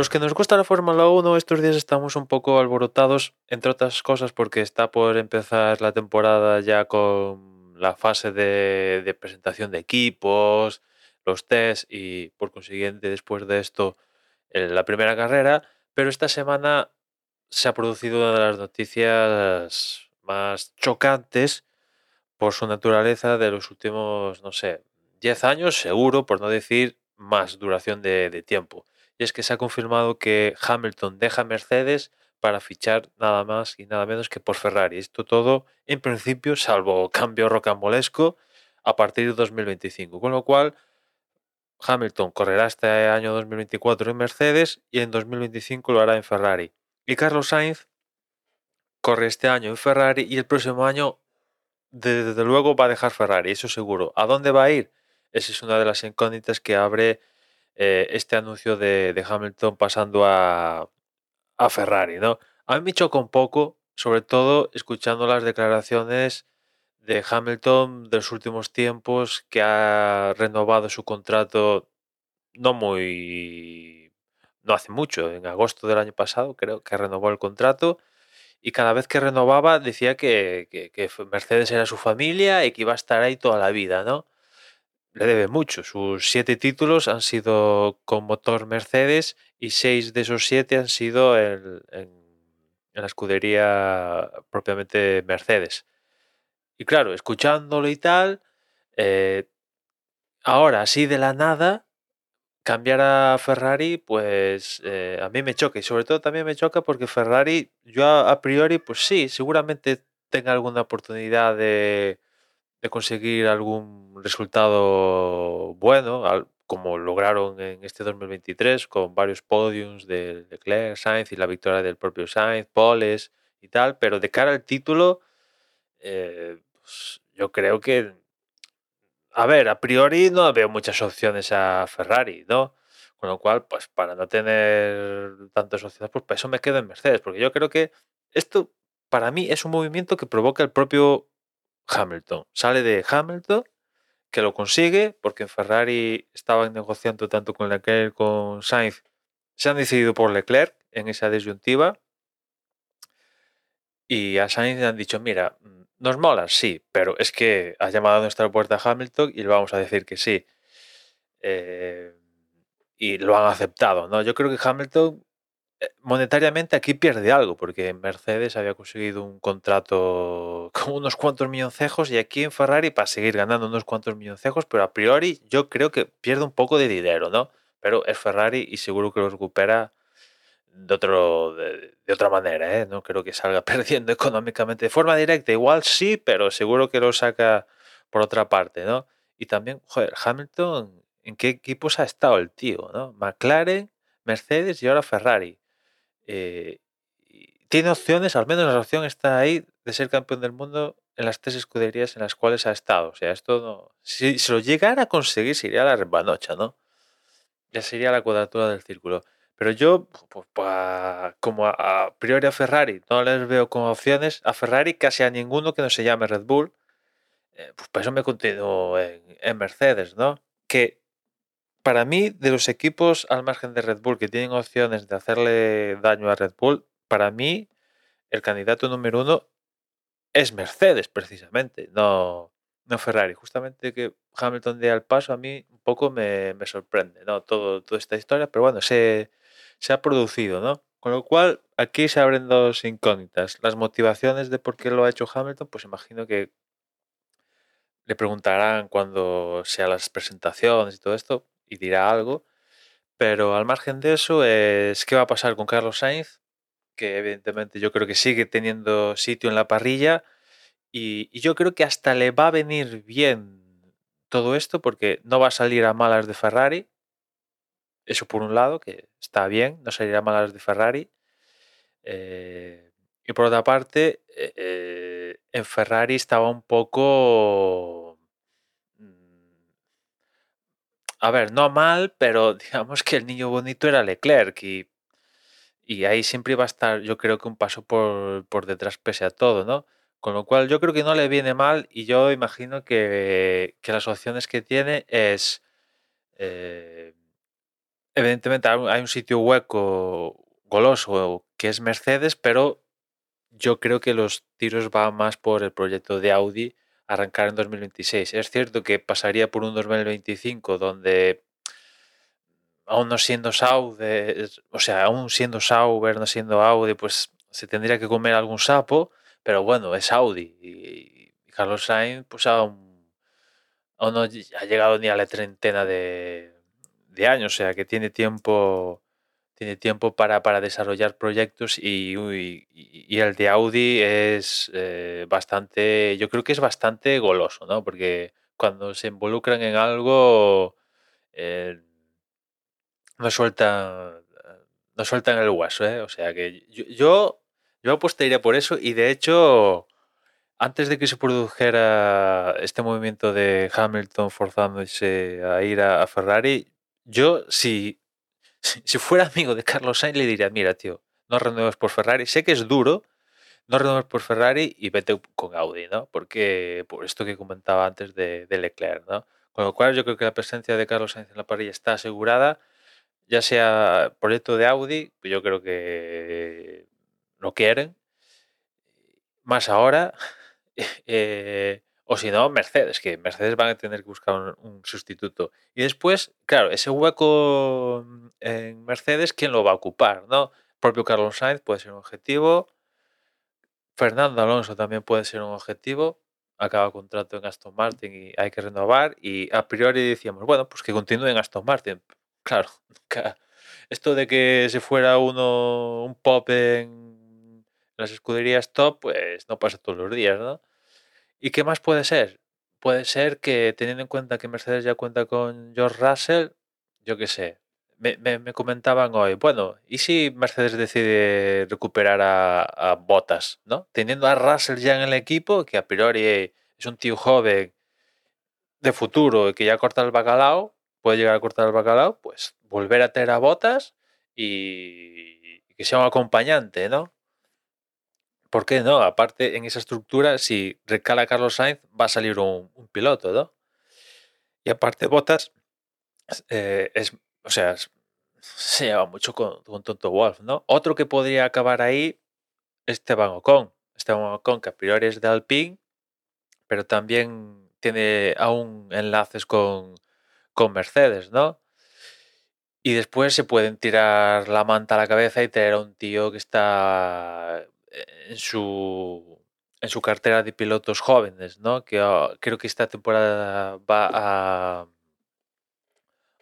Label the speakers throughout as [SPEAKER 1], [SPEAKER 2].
[SPEAKER 1] Los que nos gusta la Fórmula 1, estos días estamos un poco alborotados, entre otras cosas porque está por empezar la temporada ya con la fase de, presentación de equipos, los tests y por consiguiente después de esto eh, la primera carrera, pero esta semana se ha producido una de las noticias más chocantes por su naturaleza de los últimos, no sé, 10 años seguro, por no decir más duración de tiempo. Y es que se ha confirmado que Hamilton deja Mercedes para fichar nada más y nada menos que por Ferrari. Esto todo, en principio, salvo cambio rocambolesco, a partir de 2025. Con lo cual, Hamilton correrá este año 2024 en Mercedes y en 2025 lo hará en Ferrari. Y Carlos Sainz corre este año en Ferrari y el próximo año desde luego va a dejar Ferrari, eso seguro. ¿A dónde va a ir? Esa es una de las incógnitas que abre eh, este anuncio de, Hamilton pasando a, a Ferrari, ¿no? A mí me choca un poco, sobre todo escuchando las declaraciones de Hamilton de los últimos tiempos, que ha renovado su contrato no muy... no hace mucho, en agosto del año pasado creo que renovó el contrato y cada vez que renovaba decía que, Mercedes era su familia y que iba a estar ahí toda la vida, ¿no? Le debe mucho. Sus siete títulos han sido con motor Mercedes y seis de esos siete han sido en, la escudería propiamente Mercedes. Y claro, escuchándolo y tal, eh, ahora así de la nada, cambiar a Ferrari, pues eh, a mí me choca y sobre todo también me choca porque Ferrari, yo a, a priori, pues sí, seguramente tenga alguna oportunidad de, de conseguir algún resultado bueno, como lograron en este 2023 con varios podiums de Leclerc, Sainz y la victoria del propio Sainz, Poles y tal, pero de cara al título, eh, pues yo creo que, a ver, a priori no veo muchas opciones a Ferrari, ¿no? Con lo cual, pues para no tener tantas opciones, pues para eso me quedo en Mercedes, porque yo creo que esto para mí es un movimiento que provoca el propio Hamilton. Sale de Hamilton, que lo consigue, porque en Ferrari estaban negociando tanto con Leclerc con Sainz. Se han decidido por Leclerc en esa disyuntiva. Y a Sainz le han dicho, mira, nos mola, sí, pero es que ha llamado a nuestra puerta a Hamilton y le vamos a decir que sí. Eh, y lo han aceptado, ¿no? Yo creo que Hamilton monetariamente aquí pierde algo, porque Mercedes había conseguido un contrato con unos cuantos milloncejos y aquí en Ferrari para seguir ganando unos cuantos milloncejos, pero a priori yo creo que pierde un poco de dinero, ¿no? Pero es Ferrari y seguro que lo recupera de, otro, de, de, otra manera, ¿eh? No creo que salga perdiendo económicamente de forma directa. Igual sí, pero seguro que lo saca por otra parte, ¿no? Y también, joder, Hamilton, ¿en qué equipos ha estado el tío, no? McLaren, Mercedes y ahora Ferrari. Eh, tiene opciones, al menos la opción está ahí de ser campeón del mundo en las tres escuderías en las cuales ha estado. O sea, esto no. Si, si lo llegara a conseguir, sería la rebanocha, ¿no? Ya sería la cuadratura del círculo. Pero yo, pues, pues, como a, priori a Ferrari no les veo como opciones, a Ferrari casi a ninguno que no se llame Red Bull, eh, pues por eso me continúo en, en, Mercedes, ¿no? Que para mí, de los equipos al margen de Red Bull que tienen opciones de hacerle daño a Red Bull, para mí el candidato número uno es Mercedes, precisamente, no, no Ferrari. Justamente que Hamilton dé al paso a mí un poco me, me sorprende, ¿no? Todo, toda esta historia, pero bueno, se se ha producido, ¿no? Con lo cual, aquí se abren dos incógnitas. Las motivaciones de por qué lo ha hecho Hamilton, pues imagino que le preguntarán cuando sea las presentaciones y todo esto, y dirá algo. Pero al margen de eso, es qué va a pasar con Carlos Sainz, que evidentemente yo creo que sigue teniendo sitio en la parrilla. Y, yo creo que hasta le va a venir bien todo esto, porque no va a salir a malas de Ferrari, eso por un lado, que está bien, no sería malas de Ferrari. Eh, y por otra parte, eh, eh, en Ferrari estaba un poco... a ver, no mal, pero digamos que el niño bonito era Leclerc y, y ahí siempre iba a estar, yo creo que un paso por, por, detrás pese a todo, ¿no? Con lo cual yo creo que no le viene mal y yo imagino que, que las opciones que tiene es... Eh, evidentemente hay un sitio hueco goloso que es Mercedes, pero yo creo que los tiros van más por el proyecto de Audi arrancar en 2026. Es cierto que pasaría por un 2025 donde aún no siendo Sauber, o sea, aún siendo Sauber, no siendo Audi, pues se tendría que comer algún sapo, pero bueno, es Audi y, Carlos Sainz pues aún, aún, no ha llegado ni a la treintena de años, o sea que tiene tiempo tiene tiempo para, para desarrollar proyectos y, el de Audi es eh, bastante, yo creo que es bastante goloso, ¿no? Porque cuando se involucran en algo, eh, no sueltan no sueltan el hueso, ¿eh? O sea que yo, yo, yo apostaría por eso y de hecho, antes de que se produjera este movimiento de Hamilton forzándose a ir a, a Ferrari, yo si si fuera amigo de Carlos Sainz, le diría, mira, tío, no renueves por Ferrari. Sé que es duro, no renueves por Ferrari y vete con Audi, ¿no? Porque por esto que comentaba antes de, Leclerc, ¿no? Con lo cual yo creo que la presencia de Carlos Sainz en la parrilla está asegurada, ya sea proyecto de Audi, yo creo que no quieren, más ahora, eh, o si no, Mercedes, que Mercedes van a tener que buscar un, sustituto. Y después, claro, ese hueco en Mercedes, ¿quién lo va a ocupar? ¿no? Propio Carlos Sainz puede ser un objetivo. Fernando Alonso también puede ser un objetivo. Acaba contrato en Aston Martin y hay que renovar. Y a priori decíamos, bueno, pues que continúe en Aston Martin. Claro, Esto de que se fuera uno un pop en las escuderías top, pues no pasa todos los días, ¿no? ¿Y qué más puede ser? Puede ser que teniendo en cuenta que Mercedes ya cuenta con George Russell, yo qué sé, me, comentaban hoy, bueno, ¿y si Mercedes decide recuperar a, Bottas, ¿no? Teniendo a Russell ya en el equipo, que a priori es un tío joven de futuro y que ya corta el bacalao, puede llegar a cortar el bacalao, pues volver a tener a Bottas y que sea un acompañante, ¿no? ¿Por qué no? Aparte, en esa estructura, si recala Carlos Sainz, va a salir un, piloto, ¿no? Y aparte, Botas eh, es, o sea, se lleva mucho con, Tonto Wolf, ¿no? Otro que podría acabar ahí, Esteban Ocon. Esteban Ocon, que a priori es de Alpine, pero también tiene aún enlaces con, con Mercedes, ¿no? Y después se pueden tirar la manta a la cabeza y tener a un tío que está en su, en su cartera de pilotos jóvenes, ¿no? Que ah, creo que esta temporada va a,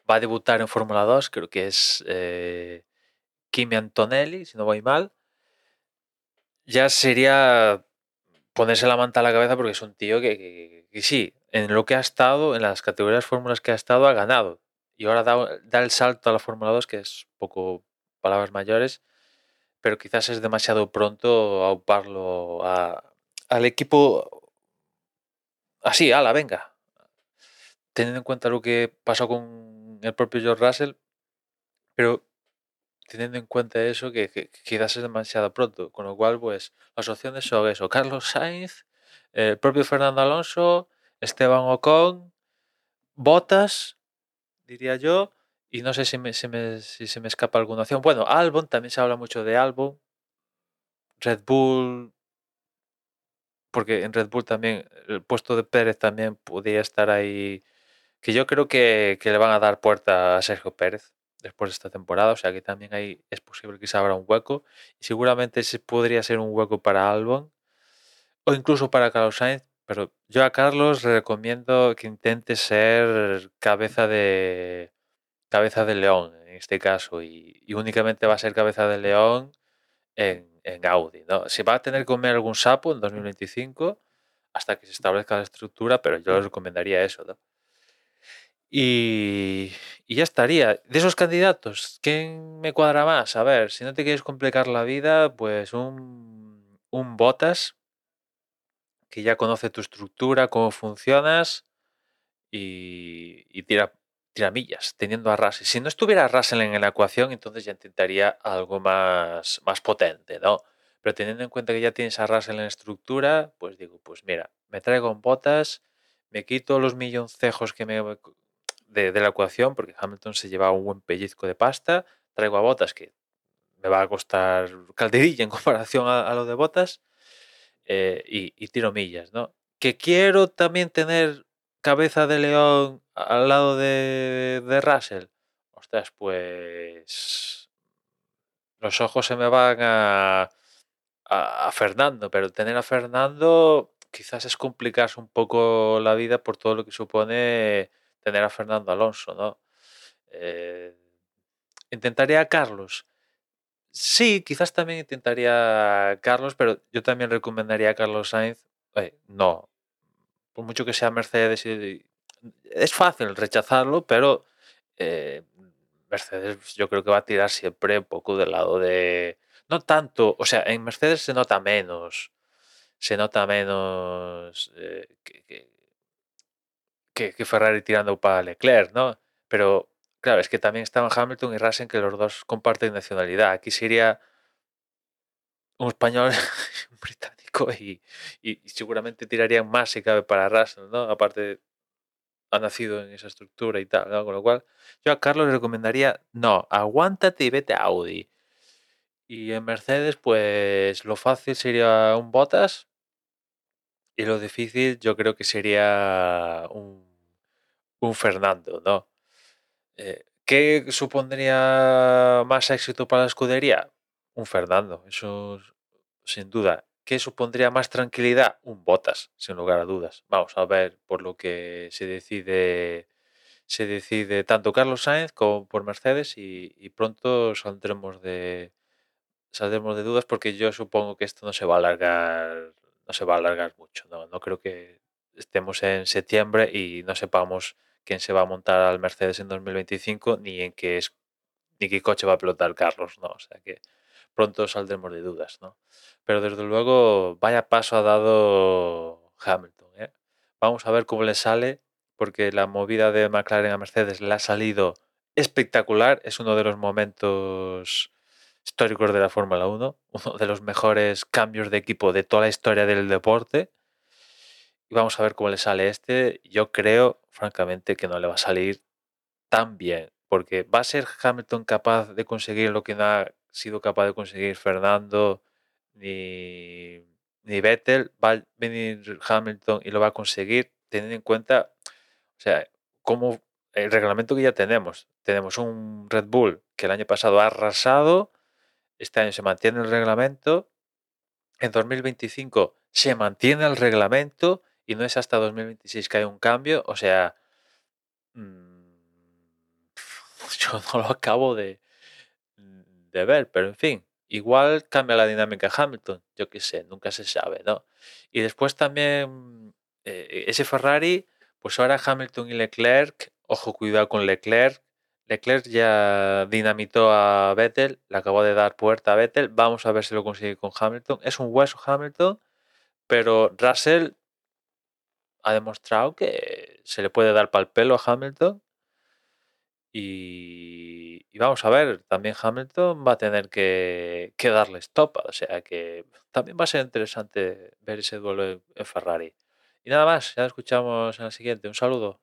[SPEAKER 1] va a debutar en Fórmula 2, creo que es eh, Kimi Antonelli, si no voy mal. Ya sería ponerse la manta a la cabeza porque es un tío que, sí, en lo que ha estado, en las categorías fórmulas que ha estado, ha ganado. Y ahora da, da el salto a la Fórmula 2, que es poco palabras mayores, pero quizás es demasiado pronto auparlo a, al equipo así, ala, venga. Teniendo en cuenta lo que pasó con el propio George Russell, pero teniendo en cuenta eso, que, quizás es demasiado pronto. Con lo cual, pues las opciones son eso: Carlos Sainz, el propio Fernando Alonso, Esteban Ocon, Botas, diría yo, y no sé si, me, si, se me escapa alguna opción. Bueno, Albon, también se habla mucho de Albon. Red Bull, porque en Red Bull también el puesto de Pérez también podría estar ahí. Que yo creo que, le van a dar puerta a Sergio Pérez después de esta temporada. O sea que también ahí es posible que se abra un hueco. Y seguramente ese podría ser un hueco para Albon. O incluso para Carlos Sainz. Pero yo a Carlos le recomiendo que intente ser cabeza de, cabeza de león en este caso y, únicamente va a ser cabeza de león en, Audi. ¿no? Se va a tener que comer algún sapo en 2025 hasta que se establezca la estructura, pero yo les recomendaría eso. ¿no? Y, ya estaría. De esos candidatos, ¿quién me cuadra más? A ver, si no te quieres complicar la vida, pues un, un Botas que ya conoce tu estructura, cómo funcionas y, y tira tiramillas, teniendo a Russell. Si no estuviera Russell en la ecuación, entonces ya intentaría algo más, más potente, ¿no? Pero teniendo en cuenta que ya tienes a Russell en estructura, pues digo, pues mira, me traigo en botas, me quito los milloncejos que me, de, la ecuación, porque Hamilton se lleva un buen pellizco de pasta. Traigo a Botas, que me va a costar calderilla en comparación a, lo de Botas. Eh, y, tiro millas, ¿no? Que quiero también tener cabeza de león al lado de, de Russell. Ostras, pues los ojos se me van a, a, Fernando, pero tener a Fernando quizás es complicarse un poco la vida por todo lo que supone tener a Fernando Alonso, ¿no? Eh, ¿Intentaría a Carlos? Sí, quizás también intentaría a Carlos, pero yo también recomendaría a Carlos Sainz. Eh, no, por mucho que sea Mercedes, es fácil rechazarlo, pero eh, Mercedes yo creo que va a tirar siempre un poco del lado de... No tanto, o sea, en Mercedes se nota menos, se nota menos eh, que, que, Ferrari tirando para Leclerc, ¿no? Pero claro, es que también estaban Hamilton y Russell, que los dos comparten nacionalidad. Aquí sería un español, y, seguramente tirarían más si cabe para Russell, ¿no? Aparte, ha nacido en esa estructura y tal. Con lo cual, yo a Carlos le recomendaría, no, aguántate y vete a Audi. Y en Mercedes, pues lo fácil sería un Bottas y lo difícil yo creo que sería un, un Fernando, ¿no? Eh, ¿Qué supondría más éxito para la escudería? Un Fernando, eso sin duda. ¿Qué supondría más tranquilidad? Un Botas, sin lugar a dudas. Vamos a ver por lo que se decide se decide tanto Carlos Sainz como por Mercedes y, pronto saldremos de saldremos de dudas porque yo supongo que esto no se va a alargar no se va a alargar mucho. No, no creo que estemos en septiembre y no sepamos quién se va a montar al Mercedes en 2025 ni en qué es ni qué coche va a pilotar Carlos, ¿no? O sea que pronto saldremos de dudas, ¿no? Pero desde luego, vaya paso ha dado Hamilton, ¿eh? Vamos a ver cómo le sale, porque la movida de McLaren a Mercedes le ha salido espectacular, es uno de los momentos históricos de la Fórmula 1, uno de los mejores cambios de equipo de toda la historia del deporte. Y vamos a ver cómo le sale este. Yo creo, francamente, que no le va a salir tan bien, porque va a ser Hamilton capaz de conseguir lo que no ha sido capaz de conseguir Fernando ni, ni Vettel. Va a venir Hamilton y lo va a conseguir, teniendo en cuenta, o sea, como el reglamento que ya tenemos. Tenemos un Red Bull que el año pasado ha arrasado este año se mantiene el reglamento. En 2025 se mantiene el reglamento y no es hasta 2026 que hay un cambio. O sea, mm, yo no lo acabo de, ver, pero en fin, igual cambia la dinámica Hamilton. Yo qué sé, nunca se sabe, ¿no? Y después también eh, ese Ferrari, pues ahora Hamilton y Leclerc, ojo, cuidado con Leclerc, Leclerc ya dinamitó a Vettel, le acabó de dar puerta a Vettel. Vamos a ver si lo consigue con Hamilton. Es un hueso Hamilton, pero Russell ha demostrado que se le puede dar para el pelo a Hamilton. Y, vamos a ver, también Hamilton va a tener que, darle stop. O sea que también va a ser interesante ver ese duelo en Ferrari. Y nada más, ya escuchamos en el siguiente. Un saludo.